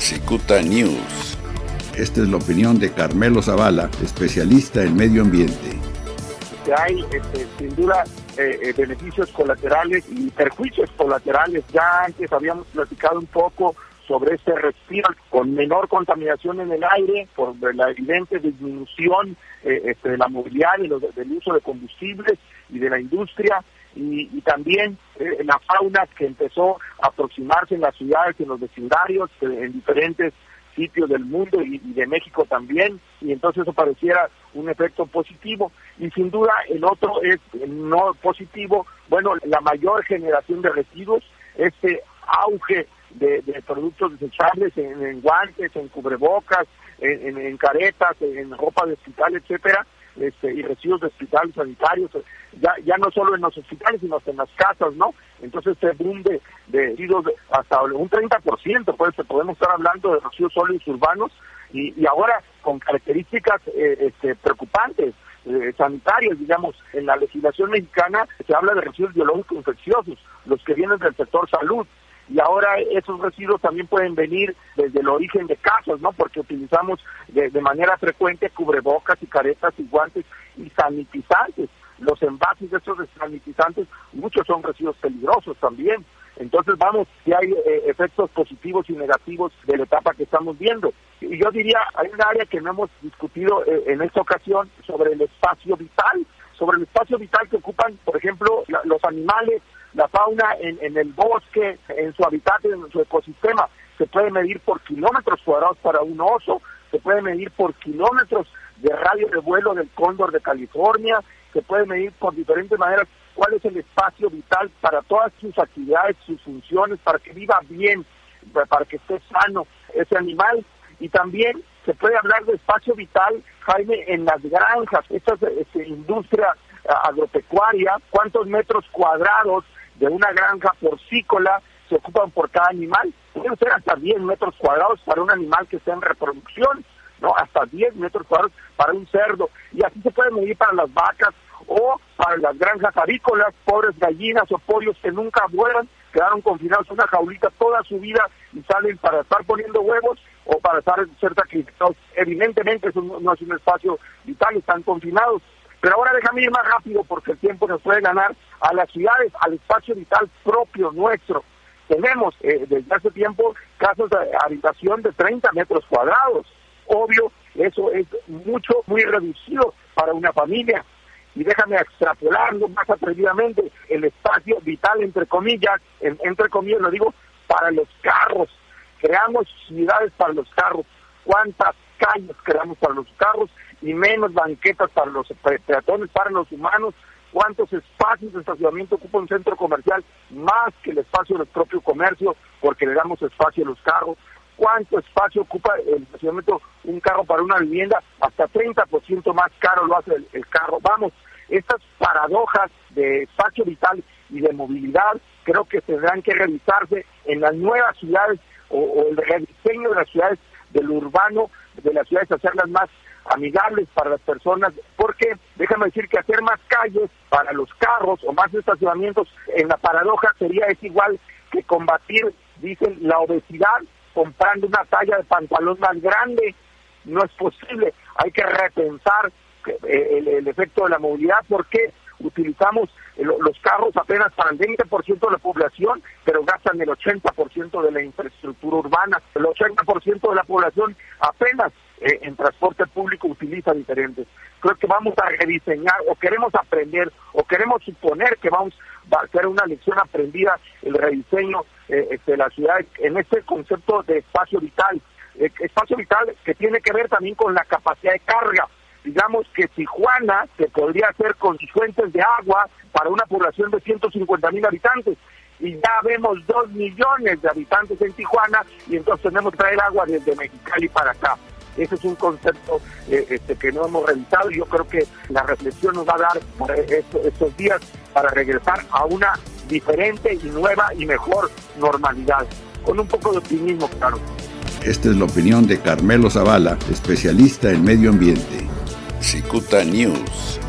Cicuta News. Esta es la opinión de Carmelo Zavala, especialista en medio ambiente. hay este, sin duda eh, eh, beneficios colaterales y perjuicios colaterales. Ya antes habíamos platicado un poco sobre este respiro con menor contaminación en el aire por la evidente disminución eh, este, de la movilidad y del uso de combustibles y de la industria y, también la fauna que empezó a aproximarse en las ciudades, en los vecindarios, en diferentes sitios del mundo y, de México también, y entonces eso pareciera un efecto positivo. Y sin duda el otro es no positivo, bueno, la mayor generación de residuos, este auge de, productos desechables en, guantes, en cubrebocas, en, en, caretas, en ropa de hospital, etcétera, este, y residuos de hospitales sanitarios, ya, ya no solo en los hospitales, sino hasta en las casas, ¿no? Entonces este boom de, residuos hasta un 30%, pues podemos estar hablando de residuos sólidos urbanos y, y ahora con características eh, este, preocupantes. Eh, sanitarias, digamos, en la legislación mexicana se habla de residuos biológicos infecciosos, los que vienen del sector salud, y ahora esos residuos también pueden venir desde el origen de casas, ¿no? Porque utilizamos de, manera frecuente cubrebocas y caretas y guantes y sanitizantes. Los envases de esos sanitizantes, muchos son residuos peligrosos también. Entonces, vamos, si hay eh, efectos positivos y negativos de la etapa que estamos viendo. Y yo diría, hay un área que no hemos discutido eh, en esta ocasión sobre el espacio vital, sobre el espacio vital que ocupan, por ejemplo, los animales, la fauna en, en el bosque, en su hábitat, en su ecosistema. Se puede medir por kilómetros cuadrados para un oso, se puede medir por kilómetros de radio de vuelo del cóndor de California, se puede medir por diferentes maneras cuál es el espacio vital para todas sus actividades, sus funciones, para que viva bien, para que esté sano ese animal. Y también se puede hablar de espacio vital, Jaime, en las granjas, esta este, industria agropecuaria, cuántos metros cuadrados de una granja porcícola se ocupan por cada animal. Pueden ser hasta 10 metros cuadrados para un animal que esté en reproducción, ¿no? Hasta 10 metros cuadrados para un cerdo. Y así se puede medir para las vacas o para las granjas avícolas, pobres gallinas o pollos que nunca vuelan, quedaron confinados en una jaulita toda su vida y salen para estar poniendo huevos o para estar ser sacrificados. Evidentemente eso no es un espacio vital, están confinados. Pero ahora déjame ir más rápido porque el tiempo nos puede ganar a las ciudades, al espacio vital propio nuestro. Tenemos eh, desde hace tiempo casos de habitación de 30 metros cuadrados. Obvio, eso es mucho, muy reducido para una familia. Y déjame extrapolarlo más atrevidamente, el espacio vital, entre comillas, entre comillas lo digo, para los carros. Creamos ciudades para los carros. ¿Cuántas calles creamos para los carros y menos banquetas para los peatones, para los humanos, cuántos espacios de estacionamiento ocupa un centro comercial más que el espacio del propio comercio, porque le damos espacio a los carros, cuánto espacio ocupa el estacionamiento un carro para una vivienda, hasta 30% más caro lo hace el, carro. Vamos, estas paradojas de espacio vital y de movilidad creo que tendrán que realizarse en las nuevas ciudades o el rediseño de las ciudades del urbano, de las ciudades, hacerlas más amigables para las personas, porque déjame decir que hacer más calles para los carros o más estacionamientos en la paradoja sería es igual que combatir, dicen, la obesidad comprando una talla de pantalón más grande. No es posible, hay que repensar eh, el, efecto de la movilidad porque utilizamos los carros apenas para el 20% de la población, pero gastan el 80% de la infraestructura urbana. El 80% de la población apenas eh, en transporte público utiliza diferentes. Creo que vamos a rediseñar o queremos aprender o queremos suponer que vamos a hacer una lección aprendida el rediseño eh, este, de la ciudad en este concepto de espacio vital. Eh, espacio vital que tiene que ver también con la capacidad de carga. Digamos que Tijuana se podría hacer con fuentes de agua para una población de 150 mil habitantes y ya vemos dos millones de habitantes en Tijuana y entonces tenemos que traer agua desde Mexicali para acá. Ese es un concepto eh, este, que no hemos revisado y yo creo que la reflexión nos va a dar por estos, días para regresar a una diferente y nueva y mejor normalidad, con un poco de optimismo, claro. Esta es la opinión de Carmelo Zavala, especialista en medio ambiente. Cicuta News.